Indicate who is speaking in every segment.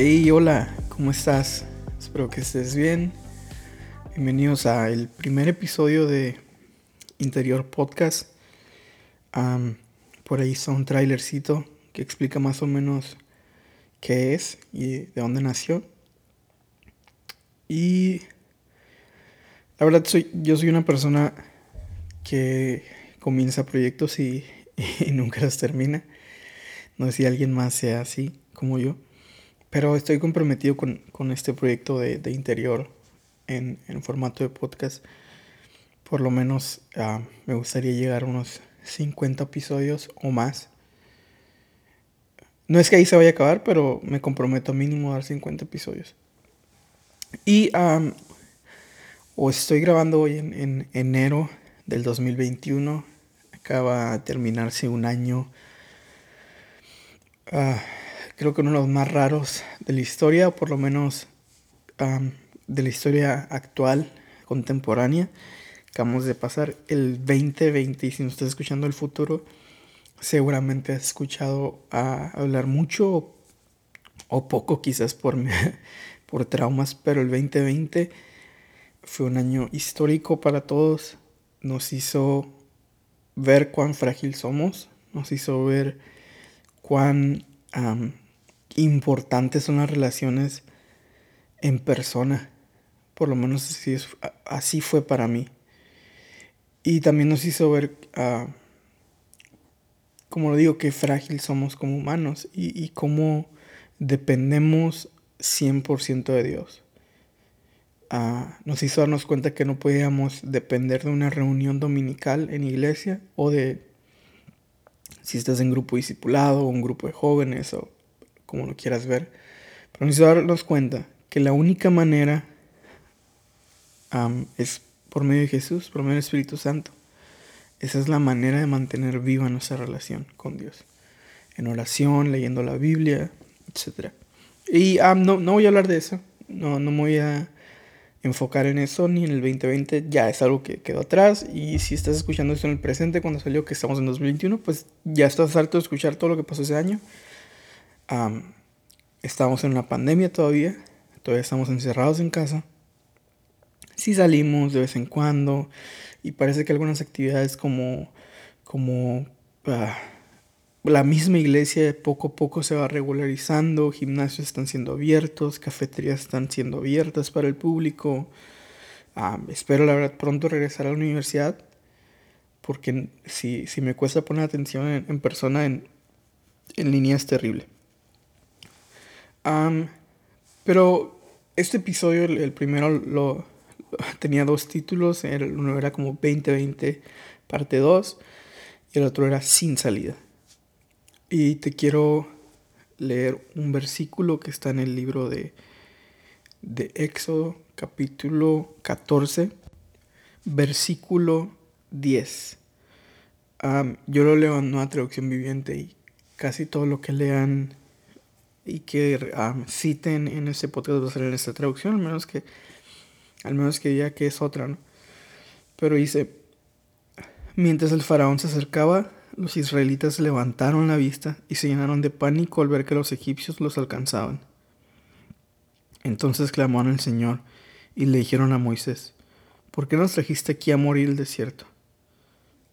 Speaker 1: Hey, hola, ¿cómo estás? Espero que estés bien. Bienvenidos a el primer episodio de Interior Podcast. por ahí está un trailercito que explica más o menos qué es y de dónde nació. Y la verdad, soy, yo soy una persona que comienza proyectos y, nunca los termina. No sé si alguien más sea así como yo. Pero estoy comprometido con, este proyecto de, interior en, formato de podcast. Por lo menos ah, me gustaría llegar a unos 50 episodios o más. No es que ahí se vaya a acabar, pero me comprometo mínimo a dar 50 episodios. Y o estoy grabando hoy en, enero del 2021. Acaba de terminarse un año. Ah, creo que uno de los más raros de la historia, o por lo menos de la historia actual, contemporánea. Acabamos de pasar el 2020 y si no estás escuchando el futuro, seguramente has escuchado hablar mucho o, poco quizás por, por traumas, pero el 2020 fue un año histórico para todos. Nos hizo ver cuán frágil somos. Nos hizo ver cuán importantes son las relaciones en persona. Por lo menos así, fue para mí. Y también nos hizo ver, uh, como lo digo, qué frágil somos como humanos y, cómo dependemos 100% de Dios nos hizo darnos cuenta que no podíamos depender de una reunión dominical en iglesia o de si estás en grupo discipulado o un grupo de jóvenes o como lo quieras ver. Pero hizo darnos cuenta que la única manera es por medio de Jesús, por medio del Espíritu Santo. Esa es la manera de mantener viva nuestra relación con Dios. En oración, leyendo la Biblia, etc. Y no, no voy a hablar de eso. No, no me voy a enfocar en eso ni en el 2020, ya es algo que quedó atrás y si estás escuchando esto en el presente cuando salió que estamos en 2021, pues ya estás harto de escuchar todo lo que pasó ese año. Estamos en una pandemia todavía, todavía estamos encerrados en casa. Sí salimos de vez en cuando y parece que algunas actividades como como ah, la misma iglesia poco a poco se va regularizando, gimnasios están siendo abiertos, cafeterías están siendo abiertas para el público. Espero la verdad pronto regresar a la universidad, porque si, si me cuesta poner atención en, persona, en, en, línea es terrible. Pero este episodio, el, primero, lo, tenía dos títulos, el uno era como 2020 parte 2 y el otro era sin salida. Y te quiero leer un versículo que está en el libro de, de Éxodo, capítulo 14, versículo 10. yo lo leo en una traducción viviente y casi todo lo que lean y que citen en este podcast va a ser en esta traducción, al menos que, al menos que diga que es otra, ¿no? Pero dice, mientras el faraón se acercaba, los israelitas levantaron la vista y se llenaron de pánico al ver que los egipcios los alcanzaban. Entonces clamaron al Señor y le dijeron a Moisés, ¿por qué nos trajiste aquí a morir el desierto?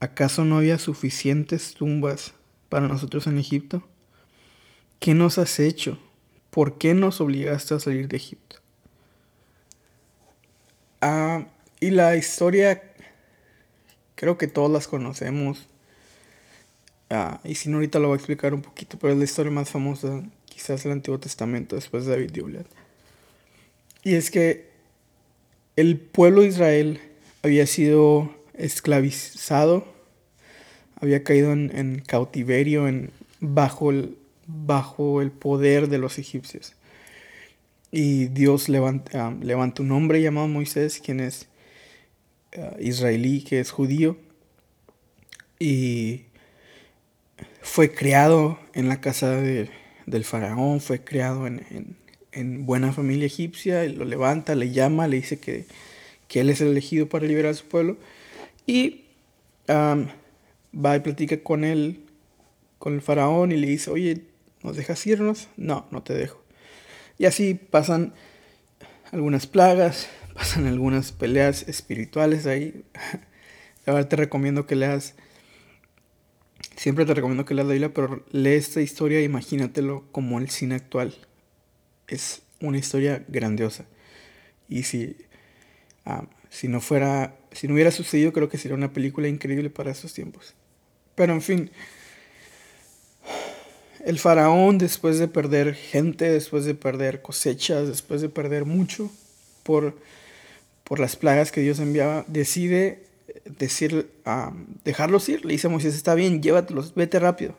Speaker 1: ¿Acaso no había suficientes tumbas para nosotros en Egipto? ¿Qué nos has hecho? ¿Por qué nos obligaste a salir de Egipto? Ah, y la historia, creo que todos las conocemos. Ah, y si no, ahorita lo voy a explicar un poquito, pero es la historia más famosa, quizás del Antiguo Testamento, después de David y Y es que el pueblo de Israel había sido esclavizado, había caído en, cautiverio, en, bajo, el, bajo el poder de los egipcios. Y Dios levanta, ah, levanta un hombre llamado Moisés, quien es ah, israelí, que es judío. Y fue criado en la casa del faraón, fue criado en, buena familia egipcia, lo levanta, le llama, le dice que, él es el elegido para liberar a su pueblo y va y platica con él, con el faraón y le dice, oye, ¿nos dejas irnos? No, no te dejo. Y así pasan algunas plagas, pasan algunas peleas espirituales ahí. Verdad te recomiendo que leas, siempre te recomiendo que leas la pero lee esta historia e imagínatelo como el cine actual. Es una historia grandiosa. Y si, ah, si no fuera, si no hubiera sucedido, creo que sería una película increíble para esos tiempos. Pero en fin, el faraón después de perder gente, después de perder cosechas, después de perder mucho por, por las plagas que Dios enviaba, decide decir, dejarlos ir. Le dice a Moisés, está bien, llévatelos, vete rápido.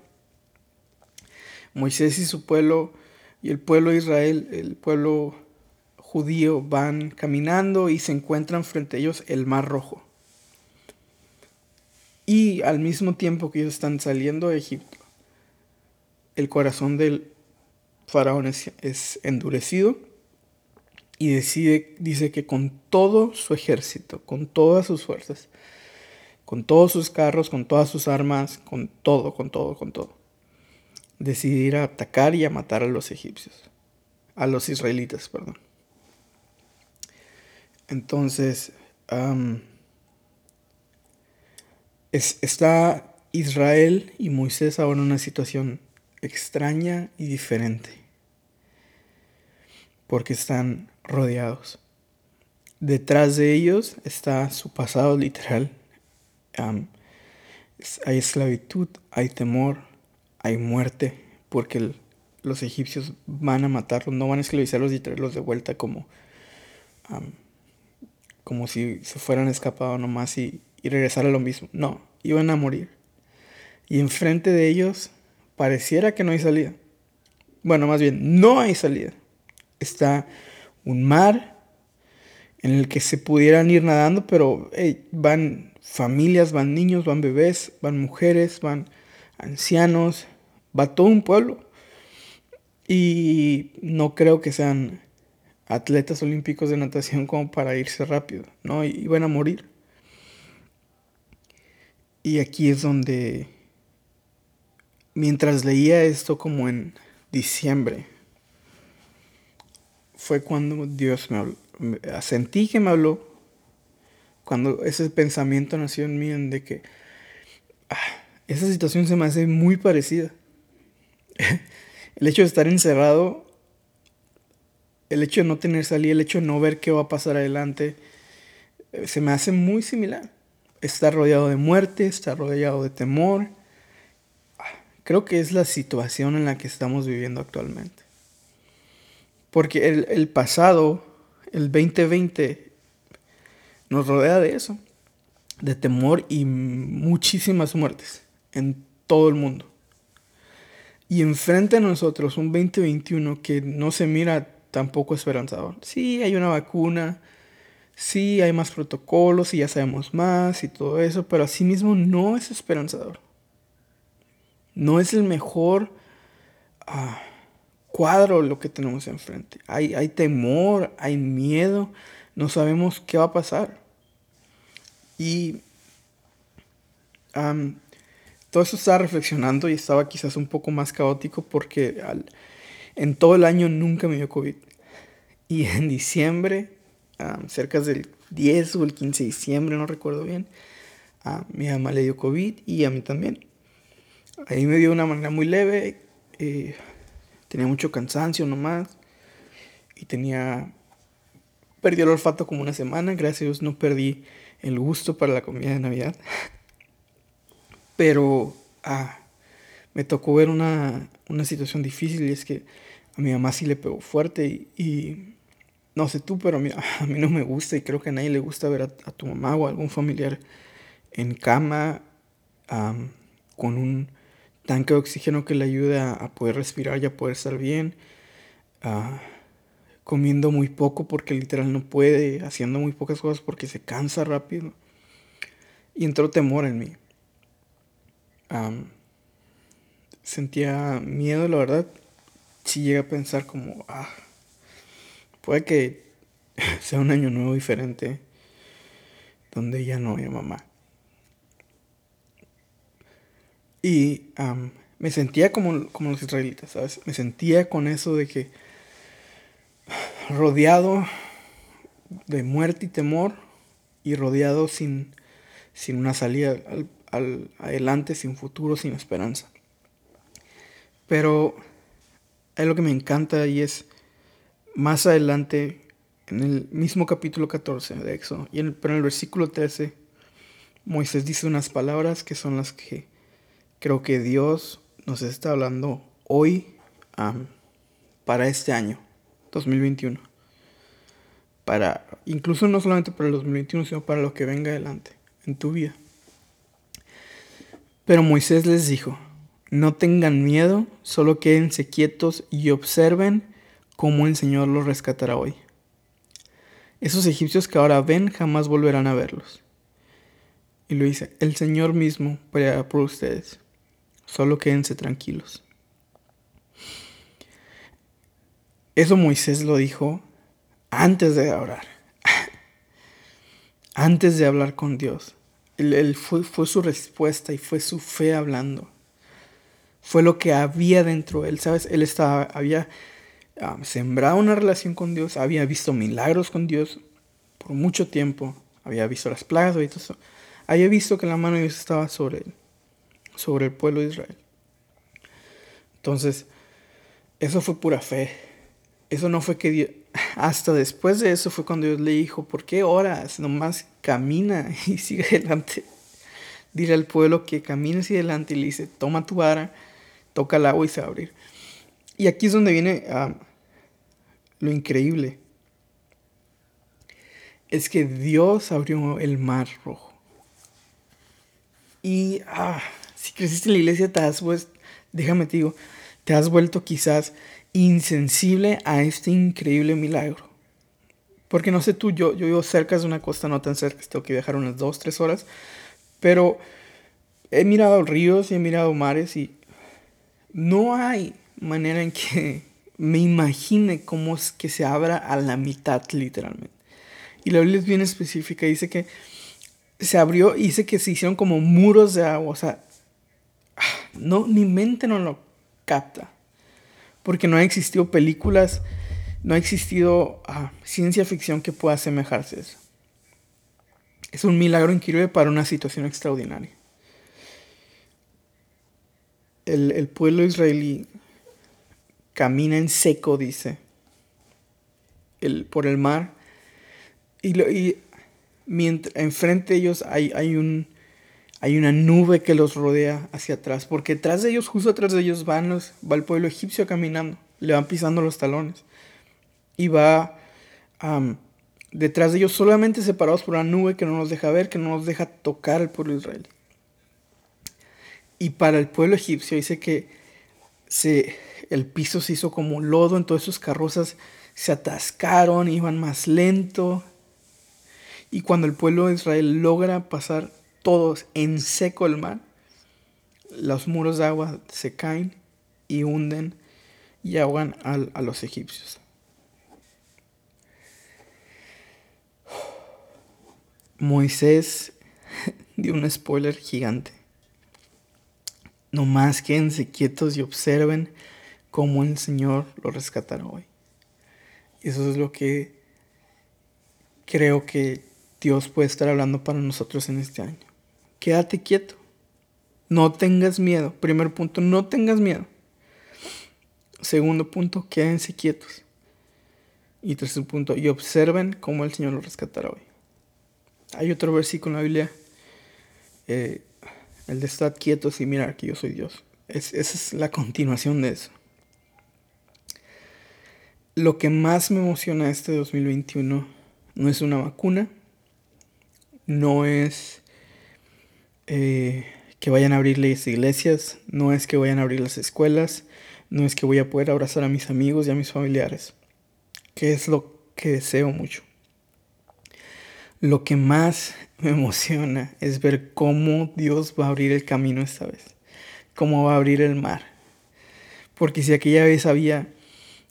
Speaker 1: Moisés y su pueblo y el pueblo de Israel, el pueblo judío, van caminando y se encuentran frente a ellos el mar rojo. Y al mismo tiempo que ellos están saliendo de Egipto, el corazón del faraón es, endurecido y decide, dice que con todo su ejército, con todas sus fuerzas, con todos sus carros, con todas sus armas, con todo, con todo, con todo, decide ir a atacar y a matar a los egipcios, a los israelitas, perdón. Entonces, está Israel y Moisés ahora en una situación extraña y diferente. Porque están rodeados. Detrás de ellos está su pasado literal. hay esclavitud, hay temor, hay muerte, porque los egipcios van a matarlos, no van a esclavizarlos y traerlos de vuelta como, como si se fueran escapado nomás y, y regresar a lo mismo. No, iban a morir. Y enfrente de ellos pareciera que no hay salida. Bueno, más bien, no hay salida. Está un mar en el que se pudieran ir nadando, pero van familias, van niños, van bebés, van mujeres, van ancianos, va todo un pueblo. Y no creo que sean atletas olímpicos de natación como para irse rápido, ¿no? Y van a morir. Y aquí es donde mientras leía esto como en diciembre, fue cuando Dios me habló. Sentí que me habló. Cuando ese pensamiento nació en mí de que ah, esa situación se me hace muy parecida. el hecho de estar encerrado, el hecho de no tener salida, el hecho de no ver qué va a pasar adelante, eh, se me hace muy similar. Estar rodeado de muerte, estar rodeado de temor, creo que es la situación en la que estamos viviendo actualmente. Porque el, pasado, el 2020, nos rodea de eso, de temor y muchísimas muertes en todo el mundo. Y enfrente a nosotros un 2021 que no se mira tampoco esperanzador. Sí, hay una vacuna, sí, hay más protocolos y ya sabemos más y todo eso, pero asimismo no es esperanzador no es el mejor ah, cuadro lo que tenemos enfrente. Hay, temor, hay miedo, no sabemos qué va a pasar. Y todo eso estaba reflexionando y estaba quizás un poco más caótico porque en todo el año nunca me dio COVID. Y en diciembre, cerca del 10 o el 15 de diciembre, no recuerdo bien, a mi mamá le dio COVID y a mí también. Ahí me dio una manera muy leve. Eh, tenía mucho cansancio nomás. Y tenía... Perdí el olfato como una semana. Gracias a Dios no perdí el gusto para la comida de Navidad. Pero ah, me tocó ver una, una, situación difícil y es que a mi mamá sí le pegó fuerte y, no sé tú, pero a mí, a mí, no me gusta y creo que a nadie le gusta ver a, tu mamá o a algún familiar en cama con un tanque de oxígeno que le ayude a, poder respirar y a poder estar bien. Ah, comiendo muy poco porque literal no puede, haciendo muy pocas cosas porque se cansa rápido. Y entró temor en mí. sentía miedo, la verdad. Si llega a pensar como, ah, puede que sea un año nuevo diferente, donde ya no haya mamá. Y me sentía como, como los israelitas, ¿sabes? Me sentía con eso de que rodeado de muerte y temor y rodeado sin, sin una salida al, adelante, sin futuro, sin esperanza. Pero es lo que me encanta y es más adelante, en el mismo capítulo 14 de Éxodo, y en, pero en el versículo 13, Moisés dice unas palabras que son las que creo que Dios nos está hablando hoy para este año, 2021. Para, incluso no solamente para el 2021, sino para lo que venga adelante en tu vida. Pero Moisés les dijo, no tengan miedo, solo quédense quietos y observen cómo el Señor los rescatará hoy. Esos egipcios que ahora ven jamás volverán a verlos. Y lo dice, el Señor mismo peleará por ustedes. Solo quédense tranquilos. Eso Moisés lo dijo antes de orar. antes de hablar con Dios. Él, fue, fue, su respuesta y fue su fe hablando. Fue lo que había dentro de él, ¿sabes? Él estaba, había ah, sembrado una relación con Dios, había visto milagros con Dios por mucho tiempo, había visto las plagas. Había visto que la mano de Dios estaba sobre él, sobre el pueblo de Israel. Entonces, eso fue pura fe. Eso no fue que Dios, hasta después de eso fue cuando Dios le dijo, ¿por qué oras? Nomás camina y sigue adelante. Dile al pueblo que camine hacia adelante y le dice, toma tu vara, toca el agua y se va a abrir. Y aquí es donde viene ah, lo increíble. Es que Dios abrió el mar rojo. Y ah, si creciste en la iglesia, te has, pues, déjame te digo, te has vuelto quizás insensible a este increíble milagro. Porque no sé tú, yo, yo vivo cerca de una costa, no tan cerca, tengo que viajar unas dos, tres horas. Pero he mirado ríos y he mirado mares y no hay manera en que me imagine cómo es que se abra a la mitad literalmente. Y la Biblia es bien específica, dice que se abrió y dice que se hicieron como muros de agua. O sea, no, mi mente no lo capta porque no ha existido películas, no ha existido ah, ciencia ficción que pueda asemejarse a eso. Es un milagro increíble para una situación extraordinaria. El, pueblo israelí camina en seco, dice, el, por el mar, y, y mientras, enfrente de ellos hay, hay un, hay una nube que los rodea hacia atrás, porque detrás de ellos, justo atrás de ellos, va el pueblo egipcio caminando, le van pisando los talones. Y va detrás de ellos solamente separados por una nube que no nos deja ver, que no nos deja tocar al pueblo de Israel. Y para el pueblo egipcio dice que se, el piso se hizo como lodo, entonces sus carrozas se atascaron, iban más lento. Y cuando el pueblo de Israel logra pasar todos en seco el mar, los muros de agua se caen y hunden y ahogan a los egipcios. Moisés dio un spoiler gigante. No más quédense quietos y observen cómo el Señor lo rescatará hoy. Eso es lo que creo que Dios puede estar hablando para nosotros en este año quédate quieto. No tengas miedo. Primer punto, no tengas miedo. Segundo punto, quédense quietos. Y tercer punto, y observen cómo el Señor los rescatará hoy. Hay otro versículo en la Biblia, eh, el de estar quietos y mirar que yo soy Dios. esa es la continuación de eso. Lo que más me emociona este 2021 no es una vacuna, no es eh, que vayan a abrir las iglesias, no es que vayan a abrir las escuelas, no es que voy a poder abrazar a mis amigos y a mis familiares, que es lo que deseo mucho. Lo que más me emociona es ver cómo Dios va a abrir el camino esta vez, cómo va a abrir el mar. Porque si aquella vez había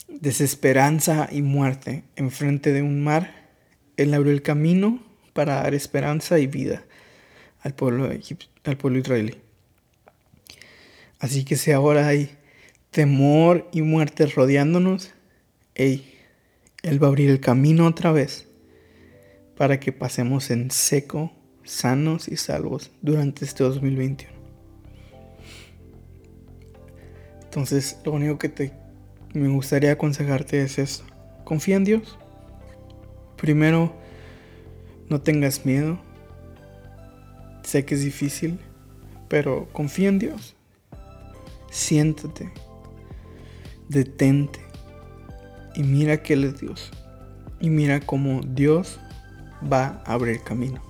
Speaker 1: desesperanza y muerte enfrente de un mar, Él abrió el camino para dar esperanza y vida al pueblo, al pueblo israelí. Así que si ahora hay temor y muerte rodeándonos, Él va a abrir el camino otra vez para que pasemos en seco, sanos y salvos durante este 2021. Entonces, lo único que te me gustaría aconsejarte es esto. Confía en Dios. Primero, no tengas miedo. Sé que es difícil, pero confía en Dios. Siéntate. Detente. Y mira que Él es Dios. Y mira cómo Dios va a abrir camino.